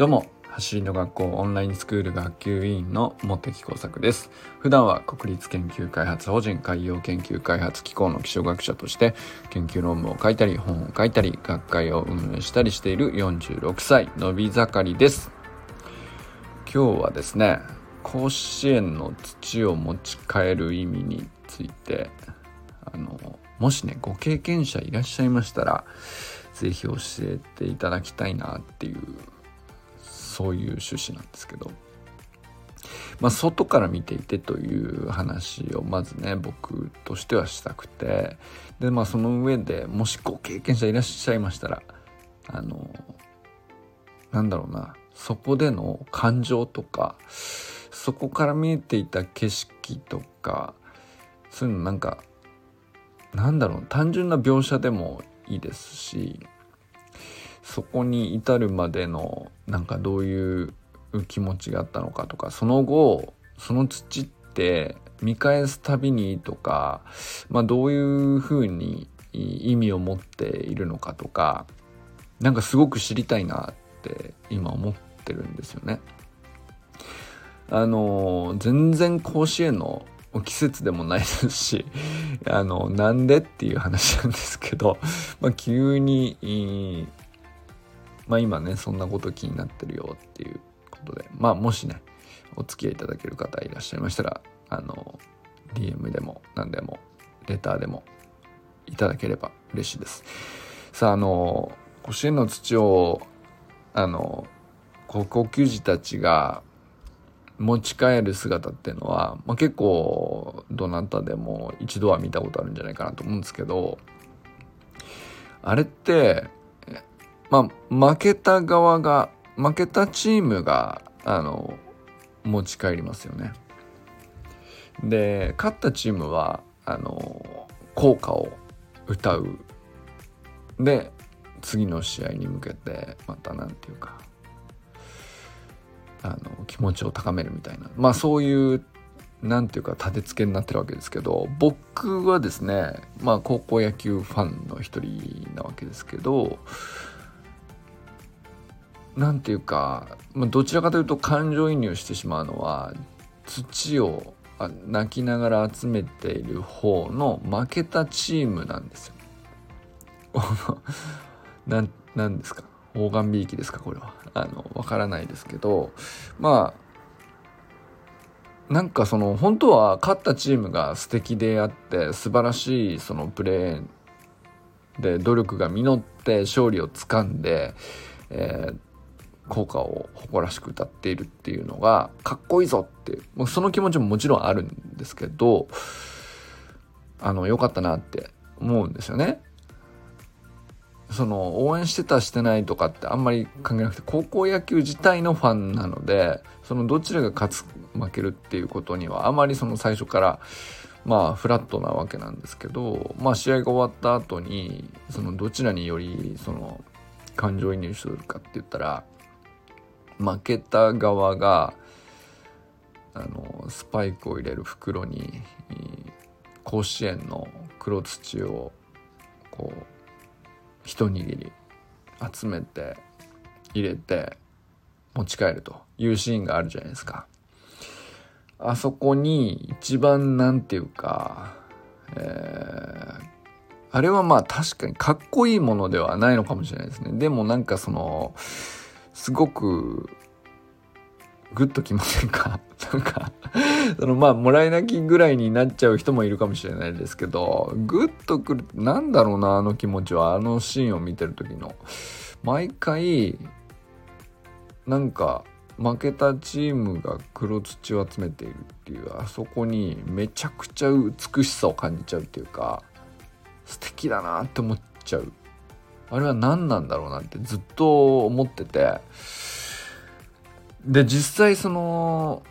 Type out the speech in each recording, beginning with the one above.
どうも走りの学校オンラインスクール学級委員の茂木耕作です。普段は国立研究開発法人海洋研究開発機構の気象学者として研究論文を書いたり本を書いたり学会を運営したりしている46歳のび盛りです。今日はですね甲子園の土を持ち帰る意味についてあのもしねご経験者いらっしゃいましたら是非教えていただきたいなっていうそういう趣旨なんですけど、まあ、外から見ていてという話をまずね僕としてはしたくて。でまあその上でもしご経験者いらっしゃいましたらあのなんだろうなそこでの感情とかそこから見えていた景色とかそういうのなんかなんだろう単純な描写でもいいですしそこに至るまでのなんかどういう気持ちがあったのかとかその後その土って見返すたびにとか、まあ、どういうふうに意味を持っているのかとかなんかすごく知りたいなって今思ってるんですよね。あの全然甲子園の季節でもないですしあのなんでっていう話なんですけど、まあ、急に、まあ、今ねそんなこと気になってるよっていうことで。まあもしねお付き合いいただける方いらっしゃいましたらあの DM でも何でもレターでもいただければ嬉しいです。さああの甲子園の土をあの高校球児たちが持ち帰る姿っていうのは、まあ、結構どなたでも一度は見たことあるんじゃないかなと思うんですけどあれってまあ負けた側が負けたチームがあの持ち帰りますよね。で勝ったチームはあの効果を歌うで次の試合に向けてまた何て言うかあの気持ちを高めるみたいなまあそういう何ていうか立て付けになってるわけですけど僕はですねまあ高校野球ファンの一人なわけですけど何ていうか、まあ、どちらかというと感情移入してしまうのは土を泣きながら集めている方の負けたチームなんですよ。なんですか？大眼びいきですか？これは。あのわからないですけどまあなんかその本当は勝ったチームが素敵であって素晴らしいそのプレーで努力が実って勝利をつかんで、えー、効果を誇らしく歌っているっていうのがかっこいいぞってもうその気持ちももちろんあるんですけどあの良かったなって思うんですよね。その応援してたしてないとかってあんまり関係なくて高校野球自体のファンなのでそのどちらが勝つ負けるっていうことにはあまりその最初からまあフラットなわけなんですけどまあ試合が終わった後にそのどちらによりその感情移入するかって言ったら負けた側があのスパイクを入れる袋に甲子園の黒土をこう一握り集めて入れて持ち帰るというシーンがあるじゃないですか。あそこに一番なんていうか、えー、あれはまあ確かにかっこいいものではないのかもしれないですね。でもなんかその、すごくグッときませんか？なんかそのまあもらい泣きぐらいになっちゃう人もいるかもしれないですけどグッとくるなんだろうなあの気持ちは？あのシーンを見てる時の。毎回なんか負けたチームが黒土を集めているっていうあそこにめちゃくちゃ美しさを感じちゃうっていうか素敵だなって思っちゃう。あれは何なんだろうなってずっと思っててで実際その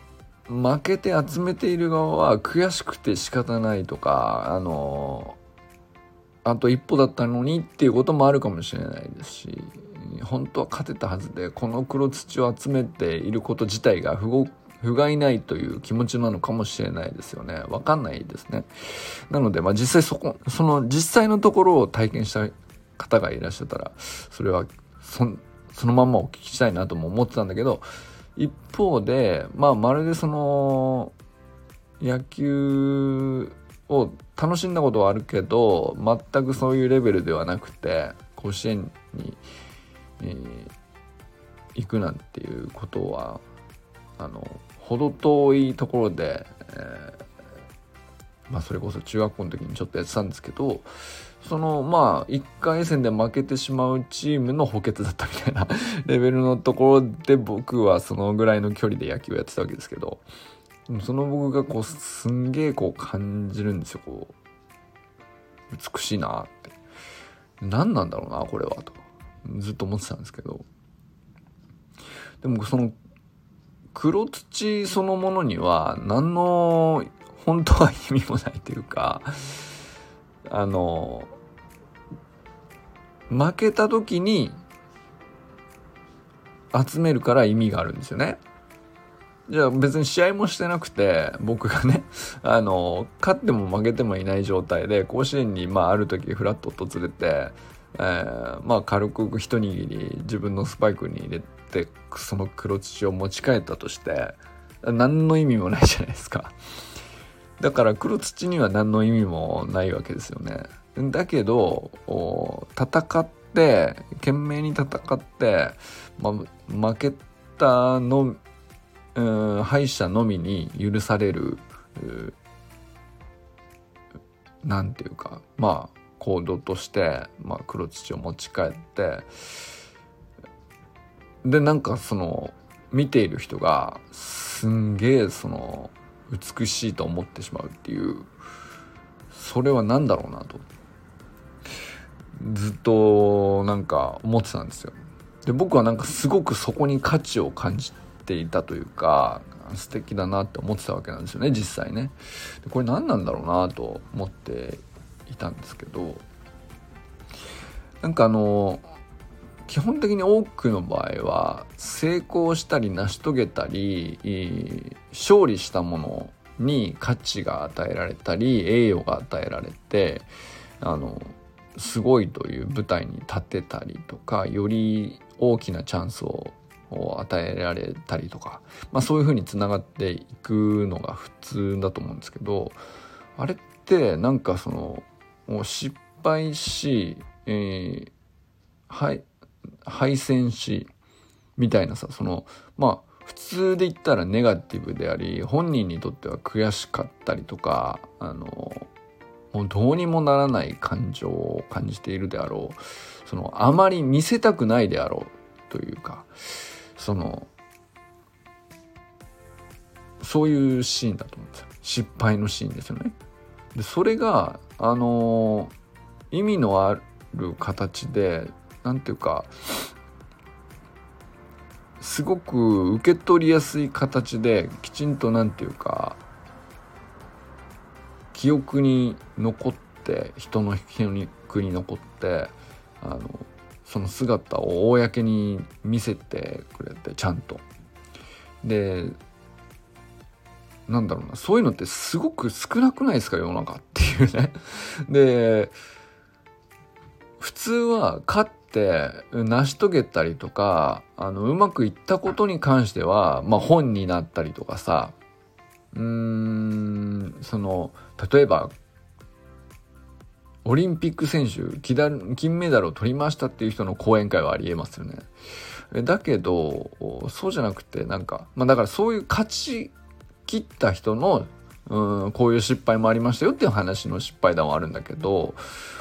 負けて集めている側は悔しくて仕方ないとかあのあと一歩だったのにっていうこともあるかもしれないですし本当は勝てたはずでこの黒土を集めていること自体が不不甲斐ないという気持ちなのかもしれないですよね。わかんないですね。なので、まあ実際そこ、その実際のところを体験した方がいらっしゃったら、それはそのまんまお聞きしたいなとも思ってたんだけど一方でまあまるでその野球を楽しんだことはあるけど全くそういうレベルではなくて甲子園に、えー、行くなんていうことはあの程遠いところで、えー、まあ、それこそ中学校の時にちょっとやってたんですけどそのまあ1回戦で負けてしまうチームの補欠だったみたいな レベルのところで僕はそのぐらいの距離で野球をやってたわけですけどその僕がこうすんげえこう感じるんですよこう。美しいなって。何なんだろうなこれはと。ずっと思ってたんですけど。でもその黒土そのものには何の本当は意味もないというかあの負けた時に集めるから意味があるんですよね。じゃあ別に試合もしてなくて僕がね あの勝っても負けてもいない状態で甲子園にまあある時フラッと訪れて、えー、まあ軽く一握り自分のスパイクに入れてその黒土を持ち帰ったとして何の意味もないじゃないですか。だから黒土には何の意味もないわけですよね。だけど戦って懸命に戦って、ま、負けたのうん敗者のみに許されるなんていうかまあ行動として、まあ、黒土を持ち帰ってでなんかその見ている人がすんげえその美しいと思ってしまうっていうそれは何だろうなとずっとなんか思ってたんですよ。で僕はなんかすごくそこに価値を感じていたというか素敵だなって思ってたわけなんですよね実際ね。でこれ何なんだろうなと思っていたんですけどなんかあの基本的に多くの場合は成功したり成し遂げたり勝利したものに価値が与えられたり栄誉が与えられてあのすごいという舞台に立てたりとかより大きなチャンスを与えられたりとか、まあ、そういうふうにつながっていくのが普通だと思うんですけどあれってなんかその失敗し、えー、はい敗戦しみたいなさそのまあ普通で言ったらネガティブであり本人にとっては悔しかったりとかあのもうどうにもならない感情を感じているであろうそのあまり見せたくないであろうというかそのそういうシーンだと思うんですよ失敗のシーンですよね。でそれがあの意味のある形で何ていうかすごく受け取りやすい形できちんと何ていうか記憶に残って人の記憶に残ってあのその姿を公に見せてくれてちゃんと。でなんだろうなそういうのってすごく少なくないですか世の中っていうね。で普通は勝って成し遂げたりとかあのうまくいったことに関しては、まあ、本になったりとかさうーんその例えばオリンピック選手金メダルを取りましたっていう人の講演会はありえますよね。だけどそうじゃなくてなんかまあだからそういう勝ち切った人のうんこういう失敗もありましたよっていう話の失敗談はあるんだけど、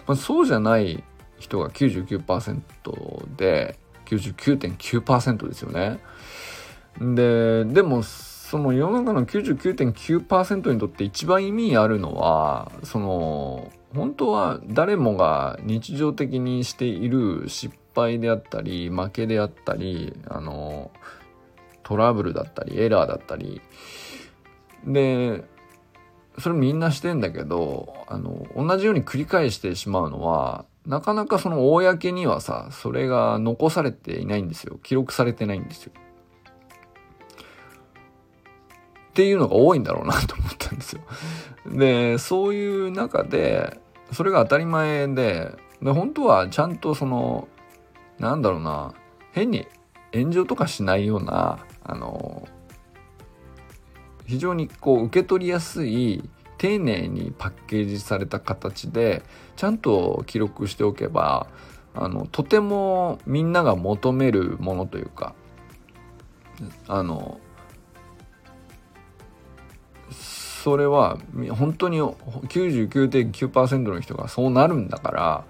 まあ、そうじゃない人が99%で99.9%ですよね。ででもその世の中の99.9%にとって一番意味あるのはその本当は誰もが日常的にしている失敗であったり負けであったりあのトラブルだったりエラーだったりでそれみんなしてんだけどあの同じように繰り返してしまうのはなかなかその公にはさ、それが残されていないんですよ。記録されてないんですよ。っていうのが多いんだろうなと思ったんですよ。で、そういう中で、それが当たり前で、で本当はちゃんとその、なんだろうな、変に炎上とかしないようなあの非常にこう受け取りやすい丁寧にパッケージされた形でちゃんと記録しておけばあのとてもみんなが求めるものというかあのそれは本当に99.9%の人がそうなるんだから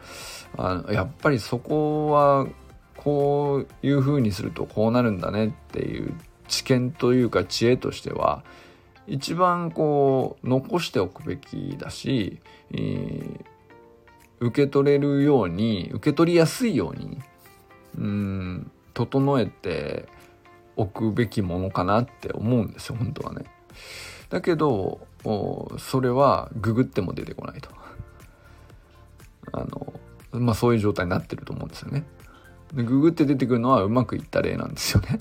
あのやっぱりそこはこういうふうにするとこうなるんだねっていう知見というか知恵としては一番こう残しておくべきだし、えー、受け取れるように受け取りやすいようにうん整えておくべきものかなって思うんですよ本当はね。だけどそれはググっても出てこないと。あのまあそういう状態になってると思うんですよね。でググって出てくるのはうまくいった例なんですよね。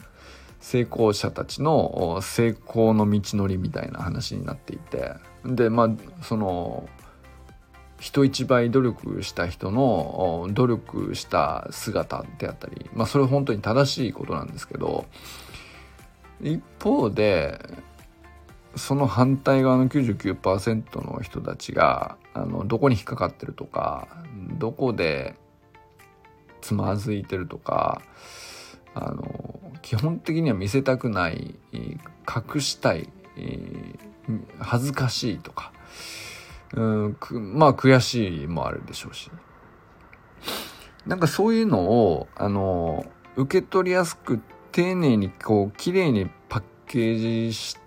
成功者たちの成功の道のりみたいな話になっていて。でまあその人一倍努力した人の努力した姿であったりまあそれ本当に正しいことなんですけど一方でその反対側の99%の人たちがあのどこに引っかかってるとかどこでつまずいてるとかあの基本的には見せたくない隠したい恥ずかしいとかうんまあ悔しいもあるでしょうし。なんかそういうのをあの受け取りやすく丁寧にこう綺麗にパッケージし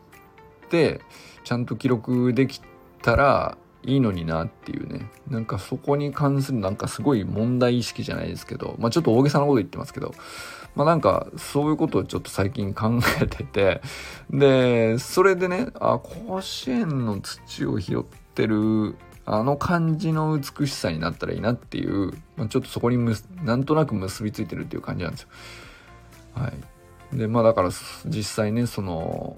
てちゃんと記録できたらいいのになっていうね。なんかそこに関するなんかすごい問題意識じゃないですけどまあちょっと大げさなこと言ってますけどまあなんかそういうことをちょっと最近考えててでそれでねあ甲子園の土を拾ってるあの感じの美しさになったらいいなっていう、まあ、ちょっとそこにむなんとなく結びついてるっていう感じなんですよ。はい、でまあだから実際ねその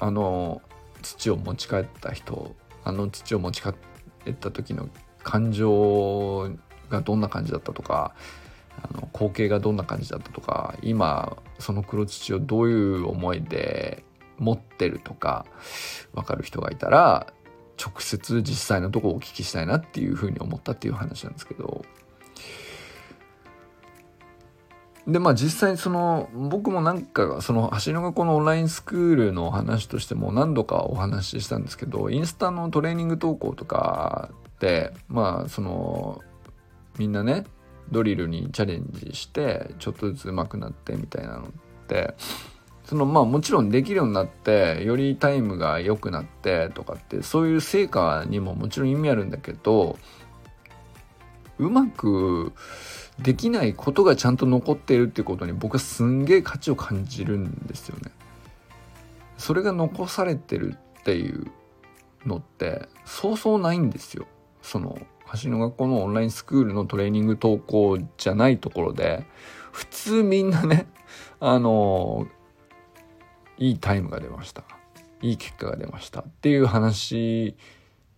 あの土を持ち帰った人あの土を持ち帰った時の感情がどんな感じだったとかあの光景がどんな感じだったとか今その黒土をどういう思いで持ってるとか分かる人がいたら直接実際のとこをお聞きしたいなっていうふうに思ったっていう話なんですけど。でまあ実際その僕もなんかその橋の学校のオンラインスクールの話としても何度かお話ししたんですけどインスタのトレーニング投稿とかでまあそのみんなねドリルにチャレンジしてちょっとずつ上手くなってみたいなのってそのまあもちろんできるようになってよりタイムが良くなってとかってそういう成果にももちろん意味あるんだけどうまくできないことがちゃんと残っているってことに僕はすんげえ価値を感じるんですよね。それが残されてるっていうのってそうそうないんですよ。その橋の学校のオンラインスクールのトレーニング投稿じゃないところで普通みんなね あのいいタイムが出ましたいい結果が出ましたっていう話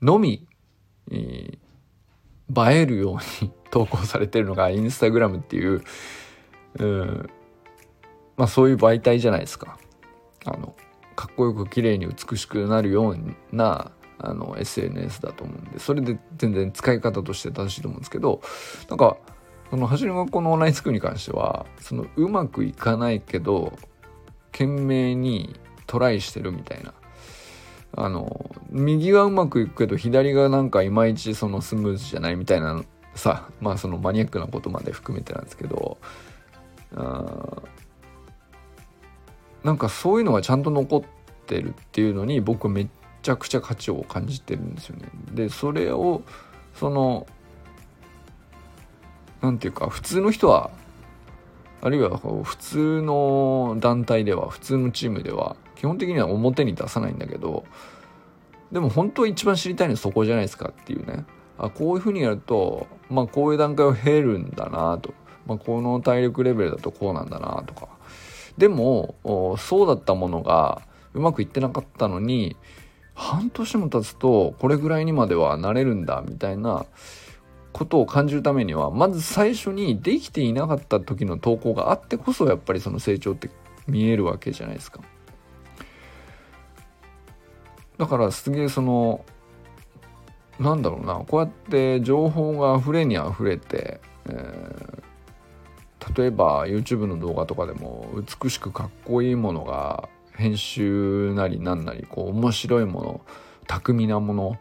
のみ、えー、映えるように投稿されてるのがインスタグラムっていう、う、まあそういう媒体じゃないですか。あの、かっこよく綺麗に美しくなるようなあの SNS だと思うんでそれで全然使い方として正しいと思うんですけどなんかその走り学校のオンラインスクールに関してはそのうまくいかないけど懸命にトライしてるみたいな。あの右はうまくいくけど左がなんかいまいちそのスムーズじゃないみたいなさまあそのマニアックなことまで含めてなんですけどあなんかそういうのがちゃんと残ってるっていうのに僕めっちゃくちゃ価値を感じてるんですよね。でそれをその何て言うか普通の人はあるいは普通の団体では普通のチームでは基本的には表に出さないんだけどでも本当は一番知りたいのはそこじゃないですかっていうね。あこういうふうにやるとまあこういう段階を経るんだなと、まあ、この体力レベルだとこうなんだなとか。でもそうだったものがうまくいってなかったのに半年も経つとこれぐらいにまではなれるんだみたいなことを感じるためにはまず最初にできていなかった時の投稿があってこそやっぱりその成長って見えるわけじゃないですか。だからすげえそのなんだろうなこうやって情報が溢れに溢れて、えー、例えば YouTube の動画とかでも美しくかっこいいものが編集なりなんなりこう面白いもの巧みなも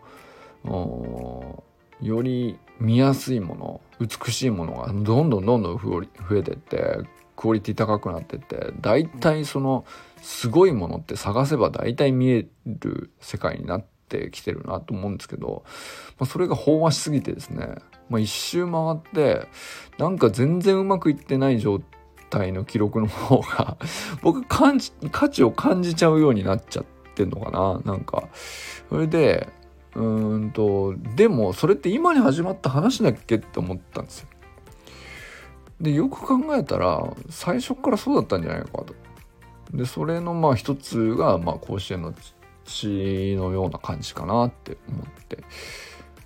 のより見やすいもの美しいものがどんどんどんどん増えてってクオリティ高くなってって大体そのすごいものって探せば大体見える世界になってきてるなと思うんですけど、まあ、それが飽和しすぎてですね、まあ、一周回ってなんか全然うまくいってない状態の記録の方が 僕感じ価値を感じちゃうようになっちゃってんのかななんかそれでうんとでもそれって今に始まった話だっけって思ったんですよ。でよく考えたら最初からそうだったんじゃないかと。でそれのまあ一つがまあ甲子園の血のような感じかなって思って、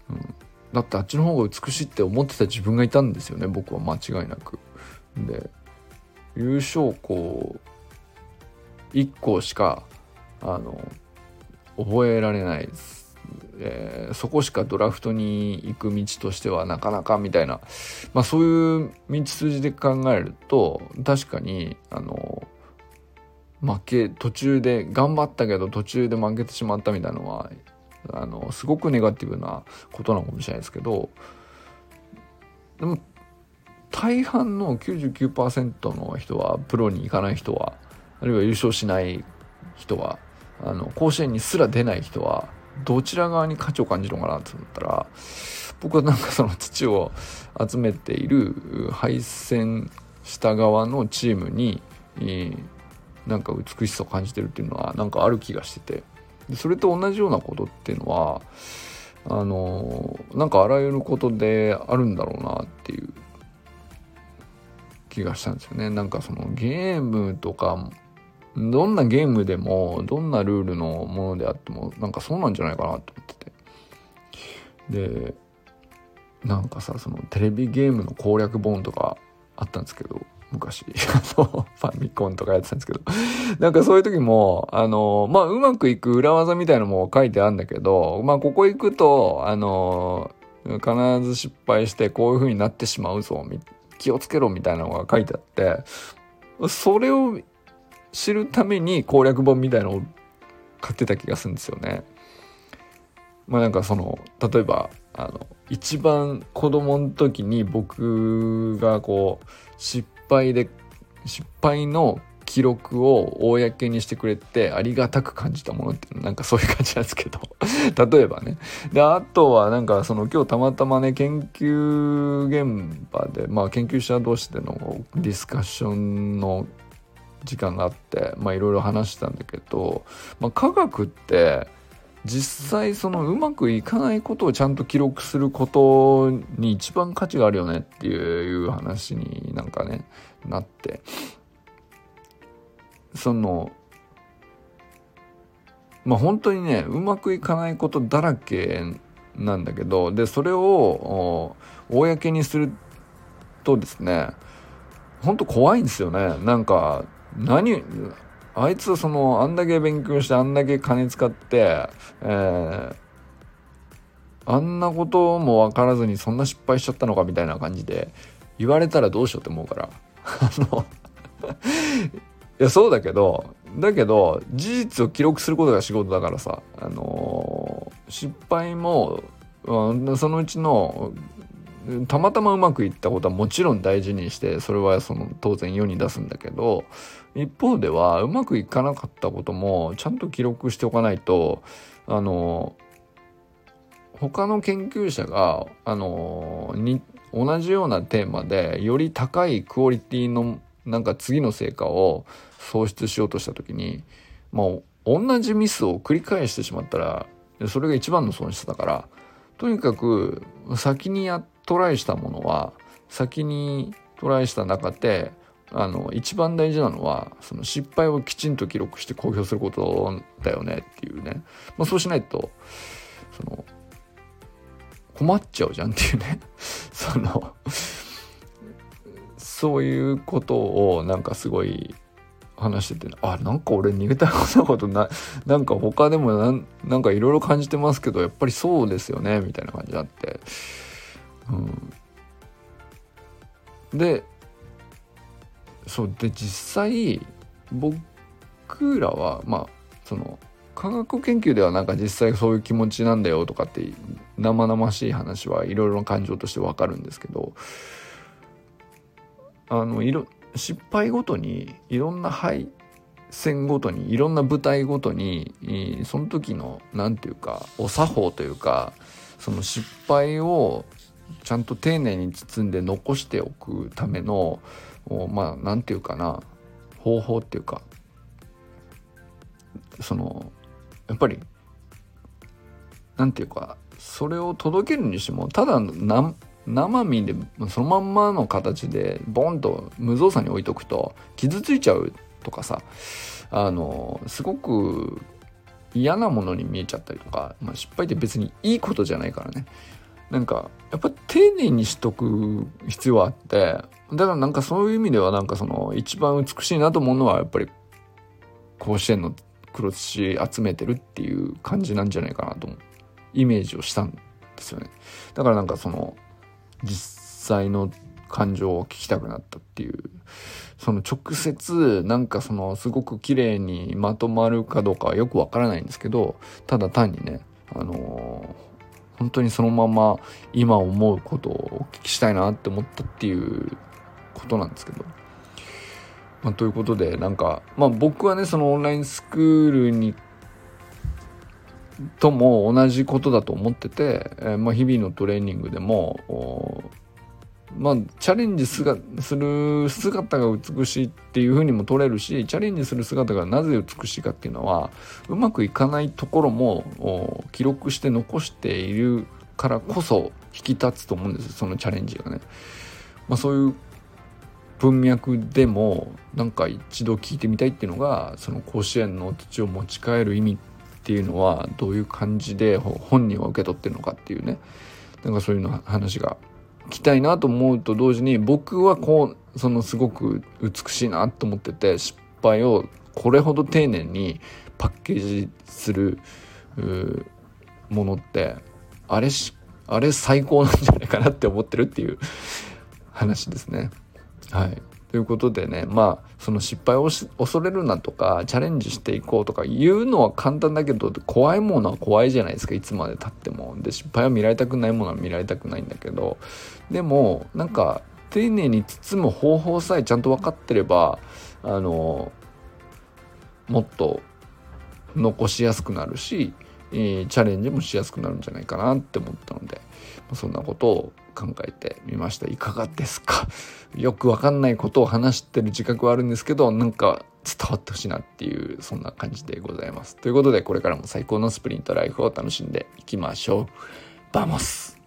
うん、だってあっちの方が美しいって思ってた自分がいたんですよね僕は間違いなく。で優勝校1校しかあの覚えられないです。えー、そこしかドラフトに行く道としてはなかなかみたいな、まあ、そういう道筋で考えると確かにあの負け途中で頑張ったけど途中で負けてしまったみたいなのはあのすごくネガティブなことなのかもしれないですけどでも大半の99%の人はプロに行かない人はあるいは優勝しない人はあの甲子園にすら出ない人はどちら側に価値を感じるのかなと思ったら僕はなんかその土を集めている敗戦した側のチームに、なんか美しさを感じてるっていうのはなんかある気がしてて。それと同じようなことっていうのはあのなんかあらゆることであるんだろうなっていう気がしたんですよね。なんかそのゲームとかどんなゲームでもどんなルールのものであってもなんかそうなんじゃないかなと思ってて。でなんかさそのテレビゲームの攻略本とかあったんですけど昔。ファミコンとかやってたんですけど。なんかそういう時もあのまあうまくいく裏技みたいなのも書いてあるんだけどまあここ行くとあの必ず失敗してこういう風になってしまうぞ気をつけろみたいなのが書いてあってそれを知るために攻略本みたいのを買ってた気がするんですよね。まあなんかその例えばあの一番子供の時に僕がこう失敗で失敗の記録を公にしてくれてありがたく感じたものってなんかそういう感じなんですけど。例えばね。であとはなんかその今日たまたまね研究現場でまあ研究者同士でのディスカッションの時間があってまあいろいろ話したんだけど、まあ、科学って実際そのうまくいかないことをちゃんと記録することに一番価値があるよねっていう話になんかねなって。そのまあ本当にねうまくいかないことだらけなんだけどでそれを公にするとですね本当怖いんですよね。なんか何あいつそのあんだけ勉強してあんだけ金使って、えー、あんなことも分からずにそんな失敗しちゃったのかみたいな感じで言われたらどうしようって思うから。あのいやそうだけどだけど事実を記録することが仕事だからさあのー、失敗も、うん、そのうちのたまたまうまくいったことはもちろん大事にしてそれはその当然世に出すんだけど一方ではうまくいかなかったこともちゃんと記録しておかないとあの他の研究者があのに同じようなテーマでより高いクオリティのなんか次の成果を創出しようとした時にもう同じミスを繰り返してしまったらそれが一番の損失だからとにかく先にやトライしたものは先にトライした中であの一番大事なのはその失敗をきちんと記録して公表することだよねっていうね、まあ、そうしないとその困っちゃうじゃんっていうね。そのそういうことをなんかすごい話しててあなんか俺逃げたことな なんか他でもなんなんかいろいろ感じてますけどやっぱりそうですよねみたいな感じになって、うん、でそうで実際僕らはまあその科学研究ではなんか実際そういう気持ちなんだよとかって生々しい話はいろいろな感情としてわかるんですけどあのいろ失敗ごとにいろんな敗戦ごとにいろんな舞台ごとにその時の何て言うかお作法というかその失敗をちゃんと丁寧に包んで残しておくためのまあ何て言うかな方法っていうかそのやっぱり何て言うかそれを届けるにしてもただ生身でそのまんまの形でボンと無造作に置いとくと傷ついちゃうとかさあのすごく嫌なものに見えちゃったりとか、まあ、失敗って別にいいことじゃないからね。なんかやっぱ丁寧にしとく必要あってだからなんかそういう意味ではなんかその一番美しいなと思うのはやっぱり甲子園の黒土集めてるっていう感じなんじゃないかなと思う。イメージをしたんですよね。だからなんかその実際の感情を聞きたくなったっていうその直接なんかそのすごく綺麗にまとまるかどうかはよくわからないんですけどただ単にねあのー、本当にそのまま今思うことをお聞きしたいなって思ったっていうことなんですけど。まあ、ということでなんか、まあ、僕はねそのオンラインスクールにとも同じことだと思ってて、えー、まあ、日々のトレーニングでもまあ、チャレンジする姿が美しいっていうふうにも取れるしチャレンジする姿がなぜ美しいかっていうのはうまくいかないところも記録して残しているからこそ引き立つと思うんですそのチャレンジがね。まあ、そういう文脈でもなんか一度聞いてみたいっていうのがその甲子園の土を持ち帰る意味っていうのはどういう感じで本人は受け取ってるのかっていうねなんかそういうの話が聞きたいなと思うと同時に僕はこうそのすごく美しいなと思ってて失敗をこれほど丁寧にパッケージするものってあれしあれ最高なんじゃないかなって思ってるっていう話ですね。はい。ということでね、まあ、その失敗を恐れるなとか、チャレンジしていこうとか言うのは簡単だけど、怖いものは怖いじゃないですか、いつまで経っても。で、失敗は見られたくないものは見られたくないんだけど、でも、なんか、丁寧に包む方法さえちゃんと分かってれば、あの、もっと残しやすくなるし、えー、チャレンジもしやすくなるんじゃないかなって思ったので、そんなことを考えてみました。いかがですか？よくわかんないことを話してる自覚はあるんですけどなんか伝わってほしいなっていうそんな感じでございます。ということでこれからも最高のスプリントライフを楽しんでいきましょう。バモス。